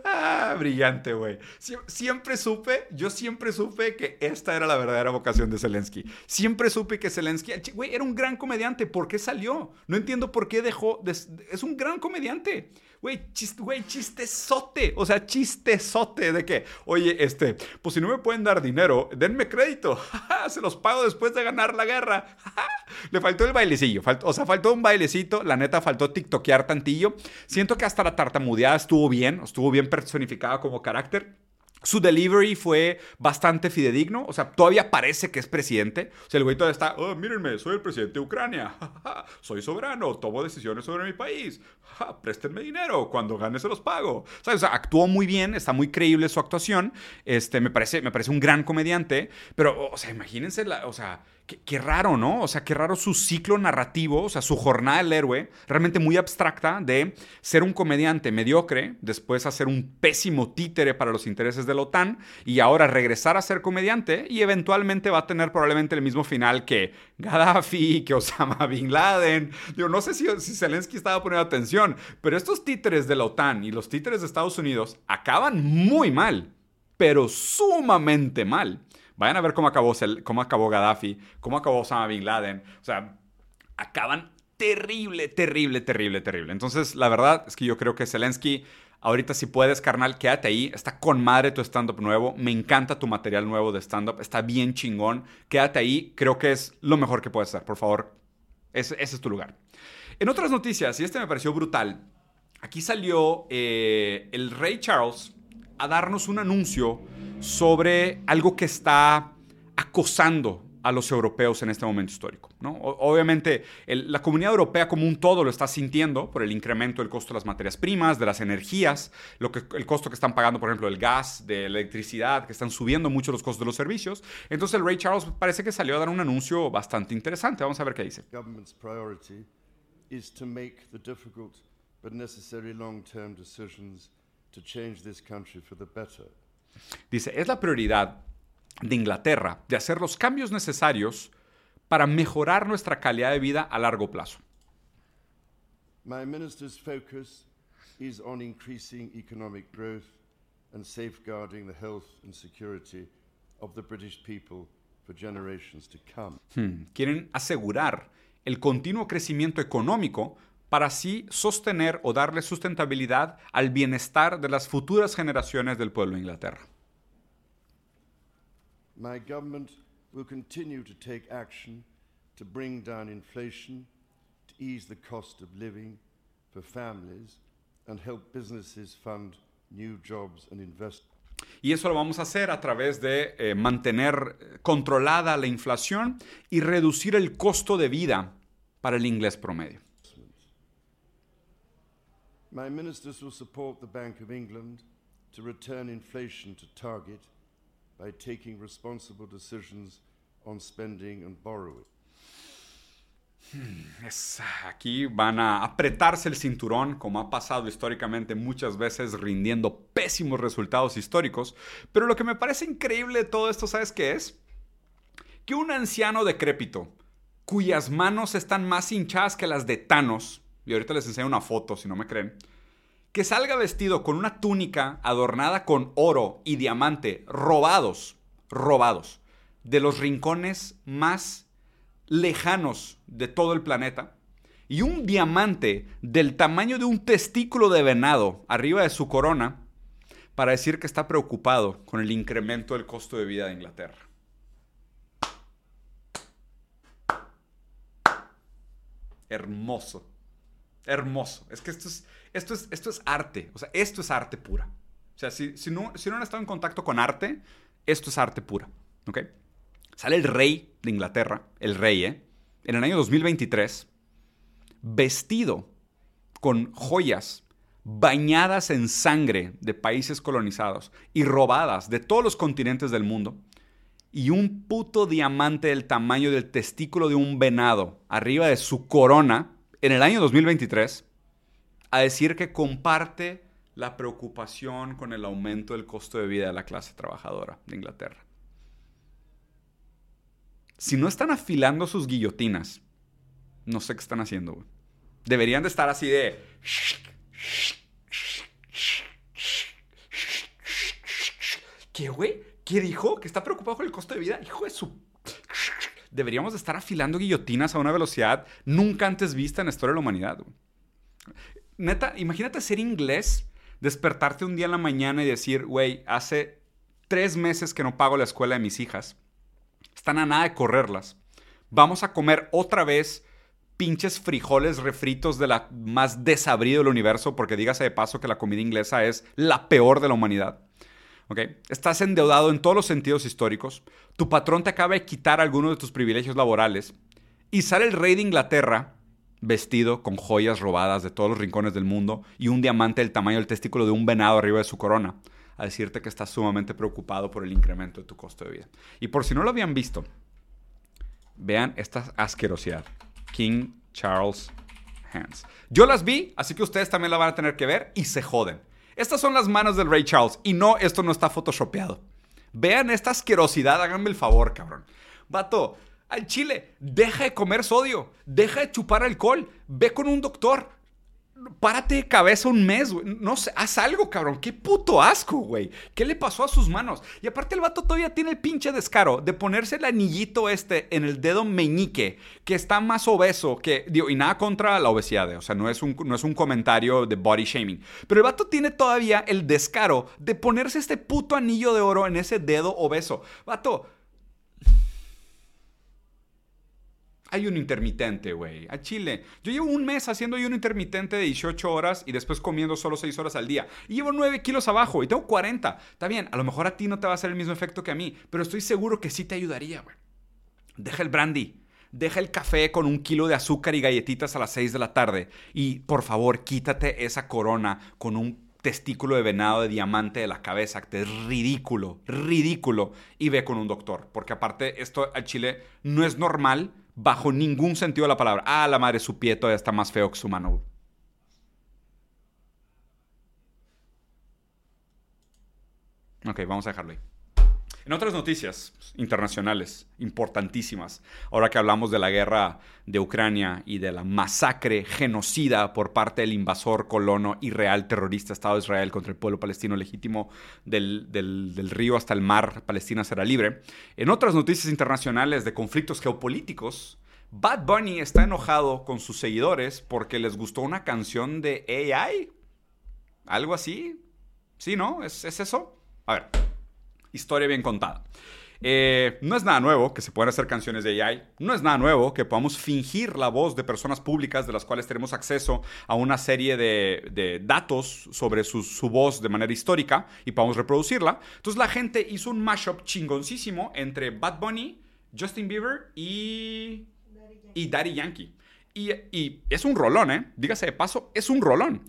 Ah, brillante, güey. siempre supe, yo siempre supe que esta era la verdadera vocación de Zelensky. Siempre supe que Zelensky, güey, era un gran comediante. ¿Por qué salió? No entiendo por qué dejó. es un gran comediante. Güey, chiste, güey, chistezote. O sea, chistezote de que, oye, este, pues si no me pueden dar dinero, denme crédito. *laughs* Se los pago después de ganar la guerra. *laughs* Le faltó el bailecillo. o sea, faltó un bailecito. La neta, faltó tiktokear tantillo. Siento que hasta la tartamudeada estuvo bien. Estuvo bien personificada como carácter. Su delivery fue bastante fidedigno, o sea, todavía parece que es presidente. O sea, el güey todavía está, oh, mírenme, soy el presidente de Ucrania, *laughs* soy soberano, tomo decisiones sobre mi país, préstenme dinero, cuando gane se los pago. O sea, actuó muy bien, está muy creíble su actuación, este, me, parece, me parece un gran comediante, pero, o sea, imagínense, la, o sea, Qué, raro, ¿no? O sea, qué raro su ciclo narrativo, o sea, su jornada del héroe, realmente muy abstracta de ser un comediante mediocre, después hacer un pésimo títere para los intereses de la OTAN y ahora regresar a ser comediante y eventualmente va a tener probablemente el mismo final que Gaddafi, que Osama *laughs* Bin Laden. Digo, no sé si, si Zelensky estaba poniendo atención, pero estos títeres de la OTAN y los títeres de Estados Unidos acaban muy mal, pero sumamente mal. Vayan a ver cómo acabó, cómo acabó Gaddafi, cómo acabó Osama Bin Laden. O sea, acaban terrible, terrible, terrible, terrible. Entonces, la verdad es que yo creo que Zelensky, ahorita si puedes, carnal, quédate ahí. Está con madre tu stand-up nuevo. Me encanta tu material nuevo de stand-up. Está bien chingón. Quédate ahí. Creo que es lo mejor que puedes hacer. Por favor, ese, es tu lugar. En otras noticias, y este me pareció brutal, aquí salió eh, el rey Charles a darnos un anuncio sobre algo que está acosando a los europeos en este momento histórico. ¿no? Obviamente, la comunidad europea como un todo lo está sintiendo por el incremento del costo de las materias primas, de las energías, lo que, el costo que están pagando, por ejemplo, del gas, de la electricidad, que están subiendo mucho los costos de los servicios. Entonces, el Rey Charles parece que salió a dar un anuncio bastante interesante. Vamos a ver qué dice. the to change this country for the better. Dice, es la prioridad de Inglaterra de hacer los cambios necesarios para mejorar nuestra calidad de vida a largo plazo. My minister's focus is on increasing economic growth and safeguarding the health and security of the British people for generations to come. Hmm, quieren asegurar el continuo crecimiento económico para así sostener o darle sustentabilidad al bienestar de las futuras generaciones del pueblo de Inglaterra. My government will continue to take action to bring down inflation, to ease the cost of living for families and help businesses fund new jobs and investment. Y eso lo vamos a hacer a través de eh, mantener controlada la inflación y reducir el costo de vida para el inglés promedio. My ministers will support the Bank of England to return inflation to target by taking responsible decisions on spending and borrowing. Hmm, es, aquí van a apretarse el cinturón, como ha pasado históricamente muchas veces, rindiendo pésimos resultados históricos. Pero lo que me parece increíble de todo esto, ¿sabes qué es? Que un anciano decrépito, cuyas manos están más hinchadas que las de Thanos, y ahorita les enseño una foto si no me creen, que salga vestido con una túnica adornada con oro y diamante robados, robados, de los rincones más lejanos de todo el planeta, y un diamante del tamaño de un testículo de venado arriba de su corona, para decir que está preocupado con el incremento del costo de vida de Inglaterra. Hermoso. Hermoso. Es que esto es, esto es, esto es arte. O sea, esto es arte pura. O sea, si, si, no, si no han estado en contacto con arte, esto es arte pura. ¿Ok? Sale el rey de Inglaterra, el rey, ¿eh? En el año 2023, vestido con joyas bañadas en sangre de países colonizados y robadas de todos los continentes del mundo, y un puto diamante del tamaño del testículo de un venado arriba de su corona, en el año 2023 a decir que comparte la preocupación con el aumento del costo de vida de la clase trabajadora de Inglaterra. Si no están afilando sus guillotinas, no sé qué están haciendo, Deberían de estar así de... ¿Qué, güey? ¿Qué dijo? ¿Que está preocupado con el costo de vida? Hijo de su deberíamos estar afilando guillotinas a una velocidad nunca antes vista en la historia de la humanidad. neta, imagínate ser inglés, despertarte un día en la mañana y decir, güey, hace tres meses que no pago la escuela de mis hijas. Están a nada de correrlas. Vamos a comer otra vez pinches frijoles refritos de la más desabrido del universo, porque dígase de paso que la comida inglesa es la peor de la humanidad. ¿Ok? Estás endeudado en todos los sentidos históricos. Tu patrón te acaba de quitar algunos de tus privilegios laborales. Y sale el rey de Inglaterra vestido con joyas robadas de todos los rincones del mundo y un diamante del tamaño del testículo de un venado arriba de su corona, a decirte que estás sumamente preocupado por el incremento de tu costo de vida. Y por si no lo habían visto, vean esta asquerosidad. King Charles Hands. Yo las vi, así que ustedes también la van a tener que ver y se joden. Estas son las manos del Rey Charles y no, esto no está photoshopeado. Vean esta asquerosidad, háganme el favor, cabrón. Vato, al chile, deja de comer sodio, deja de chupar alcohol, ve con un doctor, párate de cabeza un mes, güey. No sé, haz algo, cabrón. Qué puto asco, güey. ¿Qué le pasó a sus manos? Y aparte el vato todavía tiene el pinche descaro de ponerse el anillito este en el dedo meñique, que está más obeso que, digo, y nada contra la obesidad, eh, o sea, no es, un, no es un comentario de body shaming. Pero el vato tiene todavía el descaro de ponerse este puto anillo de oro en ese dedo obeso. Vato, Ayuno intermitente, güey. A Chile. Yo llevo un mes haciendo ayuno intermitente de 18 horas y después comiendo solo 6 horas al día. Y llevo 9 kilos abajo y tengo 40. Está bien, a lo mejor a ti no te va a hacer el mismo efecto que a mí, pero estoy seguro que sí te ayudaría, güey. Deja el brandy. Deja el café con un kilo de azúcar y galletitas a las 6 de la tarde. Y por favor, quítate esa corona con un testículo de venado de diamante de la cabeza, que es ridículo, ridículo. Y ve con un doctor. Porque aparte, esto al chile no es normal bajo ningún sentido de la palabra. Ah, la madre, su pie todavía está más feo que su mano. Ok, vamos a dejarlo ahí. En otras noticias internacionales importantísimas, ahora que hablamos de la guerra de Ucrania y de la masacre genocida por parte del invasor colono y real terrorista Estado de Israel contra el pueblo palestino legítimo del, río hasta el mar, Palestina será libre. En otras noticias internacionales de conflictos geopolíticos, Bad Bunny está enojado con sus seguidores porque les gustó una canción de AI. ¿Algo así? ¿Sí, no? ¿Es, es eso? A ver, historia bien contada. Eh, no es nada nuevo que se puedan hacer canciones de AI. No es nada nuevo que podamos fingir la voz de personas públicas de las cuales tenemos acceso a una serie de, datos sobre su, voz de manera histórica y podamos reproducirla. Entonces la gente hizo un mashup chingoncísimo entre Bad Bunny, Justin Bieber y, y Daddy Yankee. Y, y es un rolón, ¿eh? Dígase de paso, es un rolón.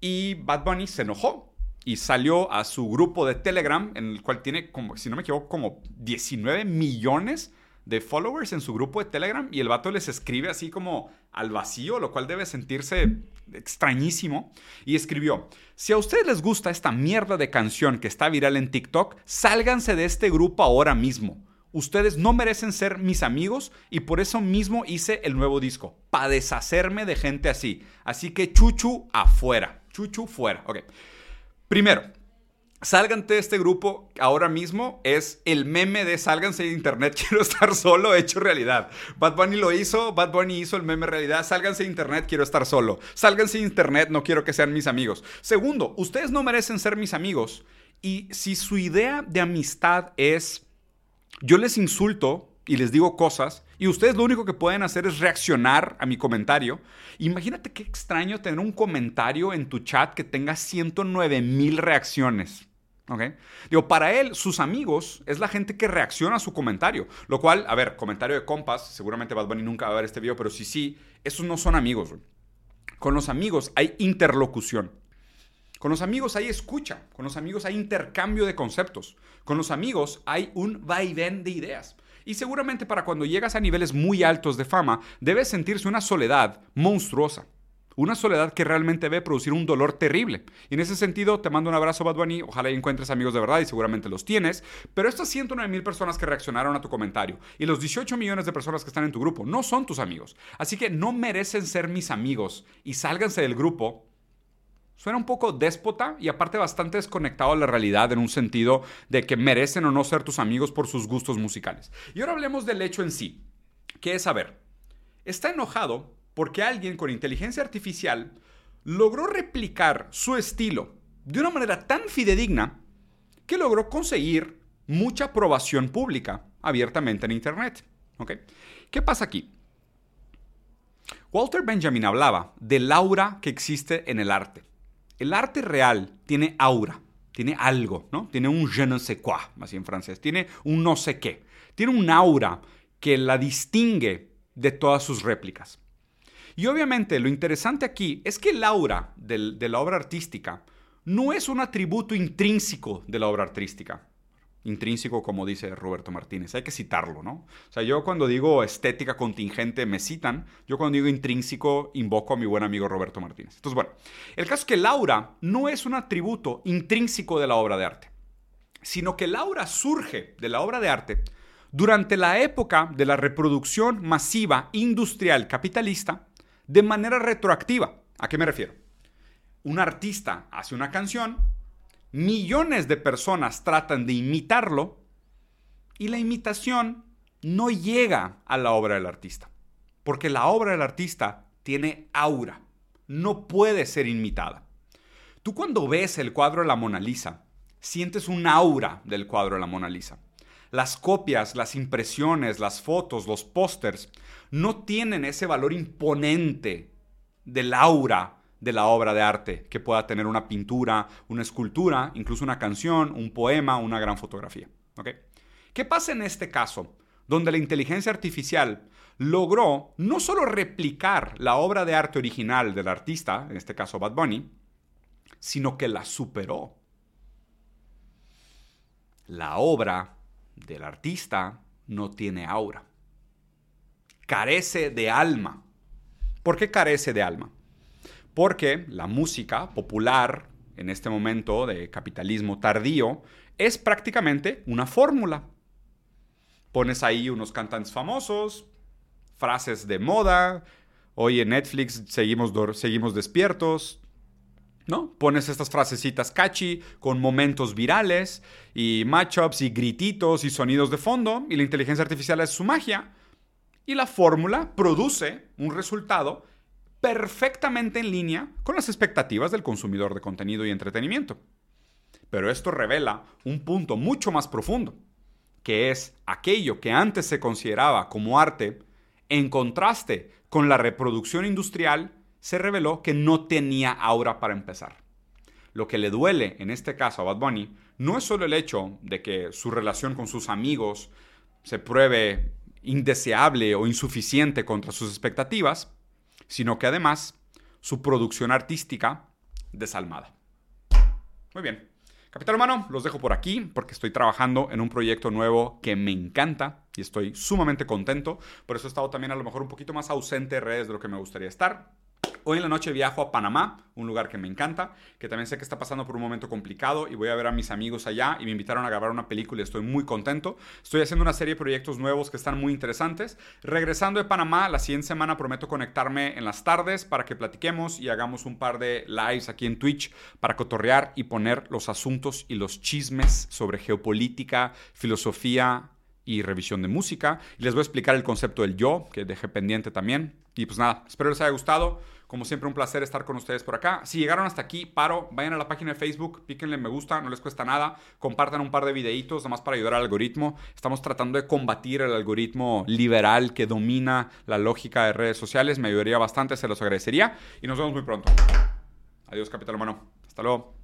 Y Bad Bunny se enojó y salió a su grupo de Telegram, en el cual tiene, como, si no me equivoco, como 19 millones de followers en su grupo de Telegram y el vato les escribe así como al vacío, lo cual debe sentirse extrañísimo. Y escribió, si a ustedes les gusta esta mierda de canción que está viral en TikTok, sálganse de este grupo ahora mismo. Ustedes no merecen ser mis amigos y por eso mismo hice el nuevo disco, para deshacerme de gente así. Así que chuchu afuera, chuchu fuera. Ok. Primero, Sálganse de este grupo ahora mismo es el meme de sálganse de internet, *laughs* quiero estar solo, hecho realidad. Bad Bunny lo hizo, Bad Bunny hizo el meme realidad, sálganse de internet, quiero estar solo. Sálganse de internet, no quiero que sean mis amigos. Segundo, ustedes no merecen ser mis amigos. Y si su idea de amistad es, yo les insulto y les digo cosas, y ustedes lo único que pueden hacer es reaccionar a mi comentario. Imagínate qué extraño tener un comentario en tu chat que tenga 109 mil reacciones. ¿Ok? Digo, para él, sus amigos es la gente que reacciona a su comentario. Lo cual, a ver, comentario de compas, seguramente Bad Bunny nunca va a ver este video, pero sí, sí, esos no son amigos. Con los amigos hay interlocución. Con los amigos hay escucha. Con los amigos hay intercambio de conceptos. Con los amigos hay un vaivén de ideas. Y seguramente para cuando llegas a niveles muy altos de fama, debes sentirse una soledad monstruosa. Una soledad que realmente debe producir un dolor terrible. Y en ese sentido, te mando un abrazo, Bad. Ojalá encuentres amigos de verdad y seguramente los tienes. Pero estas 109 mil personas que reaccionaron a tu comentario y los 18 millones de personas que están en tu grupo no son tus amigos. Así que no merecen ser mis amigos y sálganse del grupo Suena un poco déspota y aparte bastante desconectado a la realidad en un sentido de que merecen o no ser tus amigos por sus gustos musicales. Y ahora hablemos del hecho en sí, que es saber, está enojado porque alguien con inteligencia artificial logró replicar su estilo de una manera tan fidedigna que logró conseguir mucha aprobación pública abiertamente en Internet. ¿Qué pasa aquí? Walter Benjamin hablaba del aura que existe en el arte. El arte real tiene aura, tiene algo, ¿no? Tiene un je ne sais quoi, así en francés, tiene un no sé qué, tiene un aura que la distingue de todas sus réplicas. Y obviamente lo interesante aquí es que el aura de la obra artística no es un atributo intrínseco de la obra artística intrínseco, como dice Roberto Martínez. Hay que citarlo, ¿no? O sea, yo cuando digo estética contingente me citan, yo cuando digo intrínseco invoco a mi buen amigo Roberto Martínez. Entonces, bueno, el caso es que el aura no es un atributo intrínseco de la obra de arte, sino que el aura surge de la obra de arte durante la época de la reproducción masiva industrial capitalista de manera retroactiva. ¿A qué me refiero? Un artista hace una canción, millones de personas tratan de imitarlo y la imitación no llega a la obra del artista. Porque la obra del artista tiene aura, no puede ser imitada. Tú cuando ves el cuadro de la Mona Lisa, sientes un aura del cuadro de la Mona Lisa. Las copias, las impresiones, las fotos, los pósters no tienen ese valor imponente del aura de la obra de arte que pueda tener una pintura, una escultura, incluso una canción, un poema, una gran fotografía. ¿Qué pasa en este caso? Donde la inteligencia artificial logró no solo replicar la obra de arte original del artista, en este caso Bad Bunny, sino que la superó. La obra del artista no tiene aura. Carece de alma. ¿Por qué carece de alma? Porque la música popular en este momento de capitalismo tardío es prácticamente una fórmula. Pones ahí unos cantantes famosos, frases de moda, hoy en Netflix seguimos, seguimos despiertos, ¿no? Pones estas frasecitas catchy con momentos virales y matchups y grititos y sonidos de fondo y la inteligencia artificial es su magia y la fórmula produce un resultado perfectamente en línea con las expectativas del consumidor de contenido y entretenimiento. Pero esto revela un punto mucho más profundo, que es aquello que antes se consideraba como arte, en contraste con la reproducción industrial, se reveló que no tenía aura para empezar. Lo que le duele en este caso a Bad Bunny no es solo el hecho de que su relación con sus amigos se pruebe indeseable o insuficiente contra sus expectativas, sino que además su producción artística desalmada. Muy bien. Capital Humano, los dejo por aquí porque estoy trabajando en un proyecto nuevo que me encanta y estoy sumamente contento. Por eso he estado también a lo mejor un poquito más ausente de redes de lo que me gustaría estar. Hoy en la noche viajo a Panamá, un lugar que me encanta, que también sé que está pasando por un momento complicado y voy a ver a mis amigos allá y me invitaron a grabar una película y estoy muy contento. Estoy haciendo una serie de proyectos nuevos que están muy interesantes. Regresando de Panamá, la siguiente semana prometo conectarme en las tardes para que platiquemos y hagamos un par de lives aquí en Twitch para cotorrear y poner los asuntos y los chismes sobre geopolítica, filosofía, y revisión de música. Les voy a explicar el concepto del yo, que dejé pendiente también. Y pues nada, espero les haya gustado. Como siempre, un placer estar con ustedes por acá. Si llegaron hasta aquí, paro, vayan a la página de Facebook, píquenle me gusta, no les cuesta nada. Compartan un par de videitos, nada más para ayudar al algoritmo. Estamos tratando de combatir el algoritmo liberal que domina la lógica de redes sociales. Me ayudaría bastante, se los agradecería. Y nos vemos muy pronto. Adiós, Capital Humano. Hasta luego.